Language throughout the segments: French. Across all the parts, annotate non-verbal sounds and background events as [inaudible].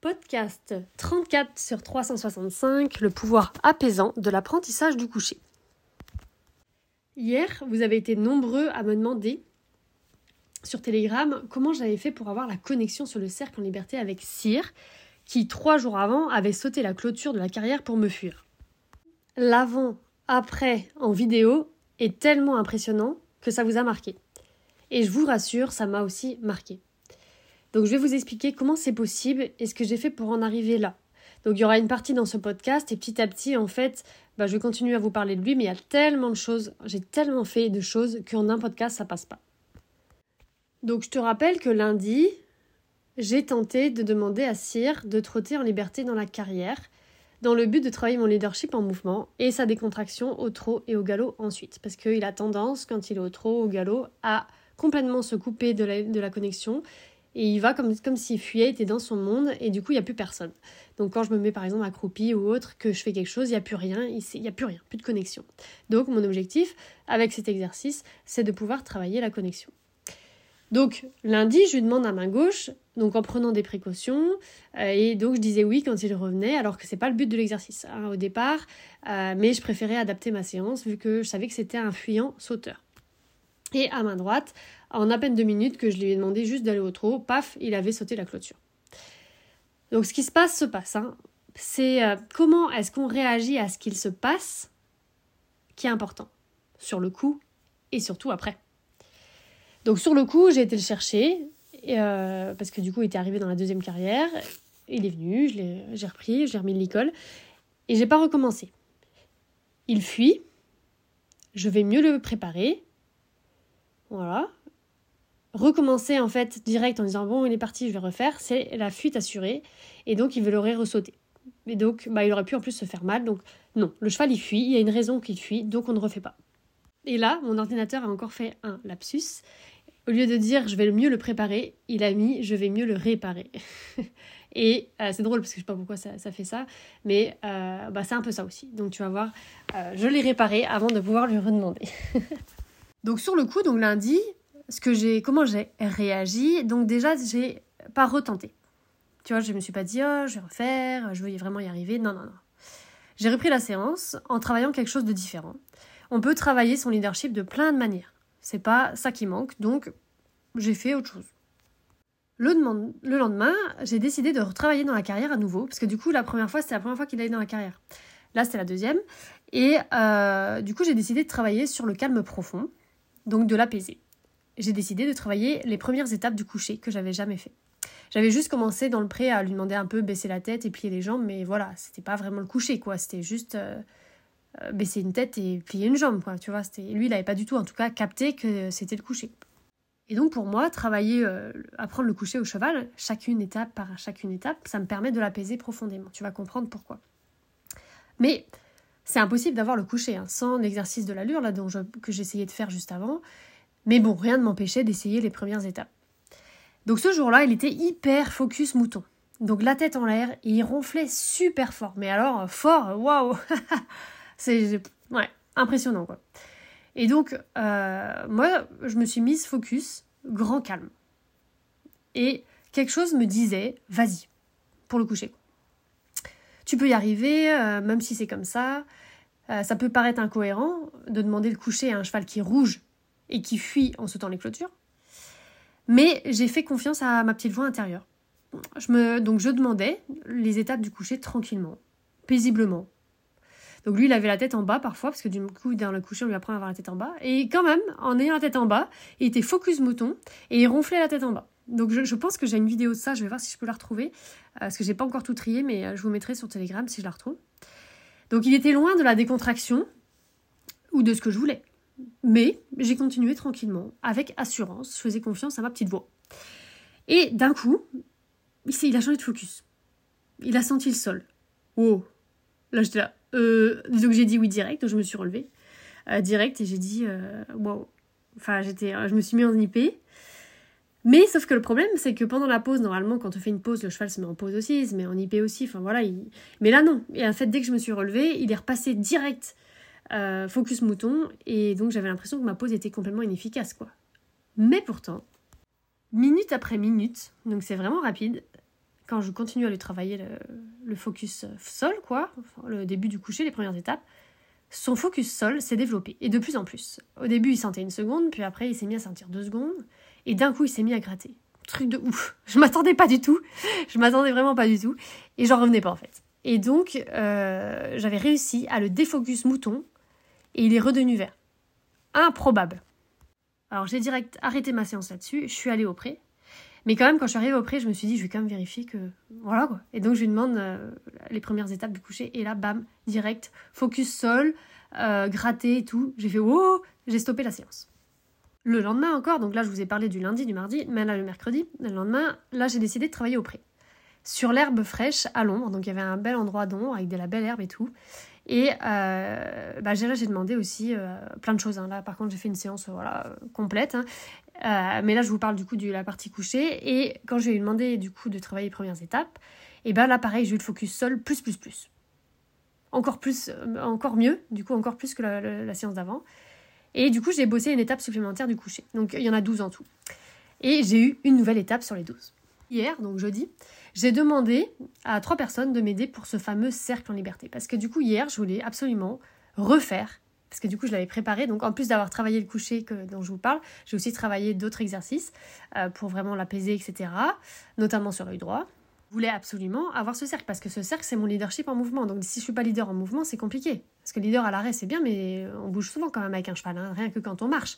Podcast 34 sur 365, le pouvoir apaisant de l'apprentissage du coucher. Hier, vous avez été nombreux à me demander sur Telegram comment j'avais fait pour avoir la connexion sur le cercle en liberté avec Cyr, qui trois jours avant avait sauté la clôture de la carrière pour me fuir. L'avant, après, en vidéo est tellement impressionnant que ça vous a marqué. Et je vous rassure, ça m'a aussi marqué. Donc je vais vous expliquer comment c'est possible et ce que j'ai fait pour en arriver là. Donc il y aura une partie dans ce podcast et petit à petit en fait bah, je vais continuer à vous parler de lui mais il y a tellement de choses, j'ai tellement fait de choses qu'en un podcast ça passe pas. Donc je te rappelle que lundi j'ai tenté de demander à Cyr de trotter en liberté dans la carrière dans le but de travailler mon leadership en mouvement et sa décontraction au trot et au galop ensuite parce qu'il a tendance quand il est au trot, au galop à complètement se couper de la connexion et il va comme, comme s'il fuyait, était dans son monde, et du coup, il n'y a plus personne. Donc quand je me mets par exemple accroupi ou autre, que je fais quelque chose, il n'y a plus rien, il n'y a plus rien, plus de connexion. Donc mon objectif avec cet exercice, c'est de pouvoir travailler la connexion. Donc lundi, je lui demande à main gauche, donc en prenant des précautions, euh, et donc je disais oui quand il revenait, alors que c'est pas le but de l'exercice hein, au départ, euh, mais je préférais adapter ma séance vu que je savais que c'était un fuyant sauteur. Et à main droite, en à peine deux minutes que je lui ai demandé juste d'aller au trot, paf, il avait sauté la clôture. Donc ce qui se passe se passe. Hein. C'est euh, comment est-ce qu'on réagit à ce qu'il se passe qui est important? Sur le coup et surtout après. Donc sur le coup, j'ai été le chercher euh, parce que du coup, il était arrivé dans la deuxième carrière. Il est venu, j'ai repris, j'ai remis l'école et j'ai pas recommencé. Il fuit. Je vais mieux le préparer. Voilà. Recommencer en fait direct en disant bon il est parti je vais refaire. C'est la fuite assurée. Et donc il veut l'aurait ressauté et donc bah, il aurait pu en plus se faire mal. Donc non. Le cheval il fuit. Il y a une raison qu'il fuit. Donc on ne refait pas. Et là mon ordinateur a encore fait un lapsus. Au lieu de dire je vais mieux le préparer il a mis je vais mieux le réparer. [laughs] Et euh, c'est drôle parce que je sais pas pourquoi ça, fait ça. Mais euh, bah, c'est un peu ça aussi. Donc tu vas voir euh, je l'ai réparé avant de pouvoir lui redemander [laughs] donc sur le coup donc lundi ce que j'ai, comment j'ai réagi. Donc déjà, j'ai pas retenté. Tu vois, je me suis pas dit, oh, je vais refaire, je veux vraiment y arriver. Non, non, non. J'ai repris la séance en travaillant quelque chose de différent. On peut travailler son leadership de plein de manières. C'est pas ça qui manque, donc j'ai fait autre chose. Le, lendemain, j'ai décidé de retravailler dans la carrière à nouveau, parce que du coup, la première fois, c'était la première fois qu'il allait dans la carrière. Là, c'était la deuxième. Et euh, du coup, j'ai décidé de travailler sur le calme profond, donc de l'apaiser j'ai décidé de travailler les premières étapes du coucher que j'avais jamais fait. J'avais juste commencé dans le pré à lui demander un peu baisser la tête et plier les jambes, mais voilà, c'était pas vraiment le coucher, quoi. C'était juste euh, euh, baisser une tête et plier une jambe, quoi. Tu vois, lui, il avait pas du tout, en tout cas, capté que c'était le coucher. Et donc pour moi, travailler, euh, apprendre le coucher au cheval, chacune étape par chacune étape, ça me permet de l'apaiser profondément. Tu vas comprendre pourquoi. Mais c'est impossible d'avoir le coucher hein, sans l'exercice de l'allure là dont que j'essayais de faire juste avant. Mais bon, rien ne m'empêchait d'essayer les premières étapes. Donc ce jour-là, il était hyper focus mouton. Donc la tête en l'air, et il ronflait super fort. Mais alors, fort, waouh [laughs] C'est ouais, impressionnant quoi. Et donc, euh, moi, je me suis mise focus, grand calme. Et quelque chose me disait, vas-y, pour le coucher. Tu peux y arriver, euh, même si c'est comme ça. Euh, ça peut paraître incohérent de demander le coucher à un cheval qui rouge et qui fuit en sautant les clôtures. Mais j'ai fait confiance à ma petite voix intérieure. Je me, donc je demandais les étapes du coucher tranquillement, paisiblement. Donc lui, il avait la tête en bas parfois, parce que du coup, dans le coucher, on lui apprend à avoir la tête en bas. Et quand même, en ayant la tête en bas, il était focus mouton et il ronflait la tête en bas. Donc je, pense que j'ai une vidéo de ça, je vais voir si je peux la retrouver, euh, parce que j'ai pas encore tout trié, mais euh, je vous mettrai sur Telegram si je la retrouve. Donc il était loin de la décontraction ou de ce que je voulais. Mais j'ai continué tranquillement, avec assurance, je faisais confiance à ma petite voix. Et d'un coup, il a changé de focus. Il a senti le sol. Oh Là, j'étais là. Euh, donc j'ai dit oui direct, donc je me suis relevée. Euh, direct, et j'ai dit euh, wow. Enfin, j'étais, je me suis mis en IP. Mais sauf que le problème, c'est que pendant la pause, normalement, quand on fait une pause, le cheval se met en pause aussi, il se met en IP aussi. Enfin voilà. Mais là, non. Et en fait, dès que je me suis relevée, il est repassé direct euh, focus mouton, et donc j'avais l'impression que ma pause était complètement inefficace, quoi. Mais pourtant, minute après minute, donc c'est vraiment rapide, quand je continue à lui travailler le, le focus sol, quoi, le début du coucher, les premières étapes, son focus sol s'est développé, et de plus en plus. Au début, il sentait une seconde, puis après, il s'est mis à sentir deux secondes, et d'un coup, il s'est mis à gratter. Truc de ouf. Je m'attendais pas du tout. Je m'attendais vraiment pas du tout. Et j'en revenais pas, en fait. Et donc, euh, j'avais réussi à le défocus mouton, et il est redevenu vert. Improbable. Alors, j'ai direct arrêté ma séance là-dessus, je suis allée au pré. Mais quand même, quand je suis arrivée au pré, je me suis dit, je vais quand même vérifier que. Voilà quoi. Et donc, je lui demande euh, les premières étapes du coucher. Et là, bam, direct, focus sol, euh, gratté et tout. J'ai fait, oh J'ai stoppé la séance. Le lendemain encore, donc là, je vous ai parlé du lundi, du mardi, mais là, le mercredi, le lendemain, là, j'ai décidé de travailler au pré. Sur l'herbe fraîche, à l'ombre. Donc, il y avait un bel endroit d'ombre avec de la belle herbe et tout. Et euh, bah, j'ai demandé aussi euh, plein de choses. Hein. Là, par contre, j'ai fait une séance voilà, complète. Hein. Euh, mais là, je vous parle du coup de la partie couchée. Et quand j'ai demandé du coup de travailler les premières étapes, et ben là, pareil, j'ai eu le focus sol plus, plus, plus. Encore plus, euh, encore mieux, du coup, encore plus que la, séance d'avant. Et du coup, j'ai bossé une étape supplémentaire du coucher. Donc, il y en a 12 en tout. Et j'ai eu une nouvelle étape sur les 12. Hier, donc jeudi, j'ai demandé à trois personnes de m'aider pour ce fameux cercle en liberté. Parce que du coup, hier, je voulais absolument refaire parce que du coup je l'avais préparé. Donc en plus d'avoir travaillé le coucher que, dont je vous parle, j'ai aussi travaillé d'autres exercices euh, pour vraiment l'apaiser, etc. Notamment sur l'œil droit. Voulais absolument avoir ce cercle parce que ce cercle c'est mon leadership en mouvement. Donc si je suis pas leader en mouvement, c'est compliqué. Parce que leader à l'arrêt c'est bien, mais on bouge souvent quand même avec un cheval, hein, rien que quand on marche.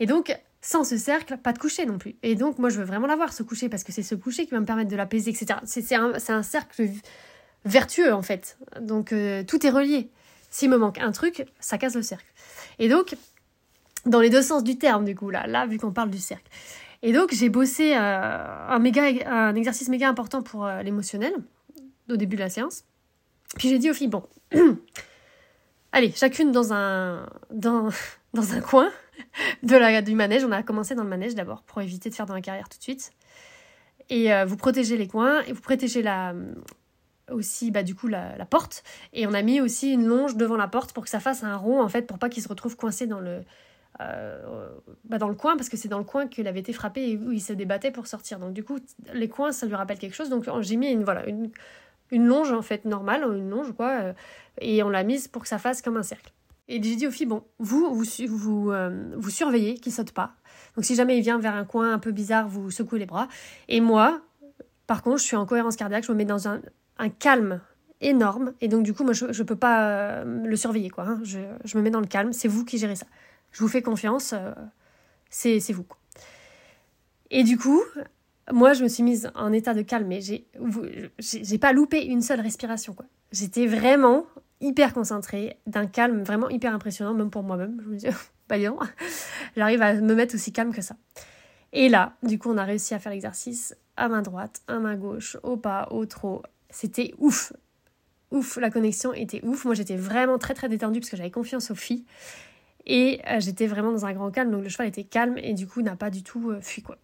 Et donc sans ce cercle, pas de coucher non plus. Et donc moi je veux vraiment l'avoir ce coucher parce que c'est ce coucher qui va me permettre de l'apaiser, etc. C'est un, un, cercle vertueux en fait. Donc euh, tout est relié. S'il me manque un truc, ça casse le cercle. Et donc, dans les deux sens du terme, du coup, là, là vu qu'on parle du cercle. Et donc, j'ai bossé euh, un, méga, un exercice méga important pour euh, l'émotionnel, au début de la séance. Puis j'ai dit aux filles, bon, [clears throat] allez, chacune dans un, dans, [laughs] dans un coin de la, du manège. On a commencé dans le manège d'abord, pour éviter de faire dans la carrière tout de suite. Et euh, vous protégez les coins, et vous protégez la, aussi bah, du coup la, porte et on a mis aussi une longe devant la porte pour que ça fasse un rond en fait pour pas qu'il se retrouve coincé dans le euh, bah, dans le coin parce que c'est dans le coin qu'il avait été frappé et où il se débattait pour sortir donc du coup les coins ça lui rappelle quelque chose donc j'ai mis une voilà une, une longe en fait normale une longe quoi euh, et on l'a mise pour que ça fasse comme un cercle et j'ai dit aux filles bon vous vous vous, euh, vous surveillez qu'il saute pas donc si jamais il vient vers un coin un peu bizarre vous secouez les bras et moi par contre, je suis en cohérence cardiaque, je me mets dans un, un calme énorme. Et donc, du coup, moi, je ne peux pas le surveiller, quoi. Hein. Je, je, me mets dans le calme. C'est vous qui gérez ça. Je vous fais confiance. Euh, c'est vous. Et du coup, moi, je me suis mise en état de calme. Mais j'ai pas loupé une seule respiration. J'étais vraiment hyper concentrée, d'un calme vraiment hyper impressionnant, même pour moi-même. Je me dis, [laughs] bah, [laughs] j'arrive à me mettre aussi calme que ça. Et là, du coup, on a réussi à faire l'exercice à main droite, à main gauche, au pas, au trot, c'était ouf. Ouf, la connexion était ouf. Moi, j'étais vraiment très très détendue parce que j'avais confiance aux filles. Et euh, j'étais vraiment dans un grand calme, donc le cheval était calme et du coup n'a pas du tout euh, fui quoi.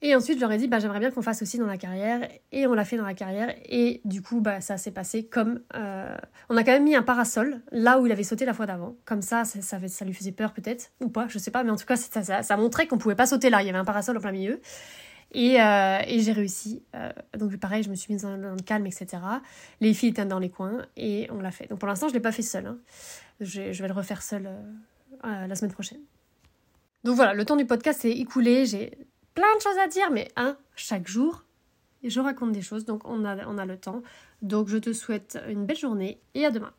Et ensuite, je leur dit, bah, j'aimerais bien qu'on fasse aussi dans la carrière. Et on l'a fait dans la carrière. Et du coup, bah, ça s'est passé comme... Euh, on a quand même mis un parasol là où il avait sauté la fois d'avant. Comme ça, ça, ça, lui faisait peur peut-être. Ou pas, je sais pas. Mais en tout cas, ça, ça, ça montrait qu'on pouvait pas sauter là. Il y avait un parasol au plein milieu. Euh, et, j'ai réussi. Euh, donc pareil, je me suis mise dans, le calme, etc. Les filles étaient dans les coins et on l'a fait. Donc pour l'instant, je ne l'ai pas fait seule. Hein. Je, vais le refaire seule euh, la semaine prochaine. Donc voilà, le temps du podcast est écoulé. J'ai plein de choses à dire, mais hein, chaque jour, je raconte des choses. Donc on a, on a le temps. Donc je te souhaite une belle journée et à demain.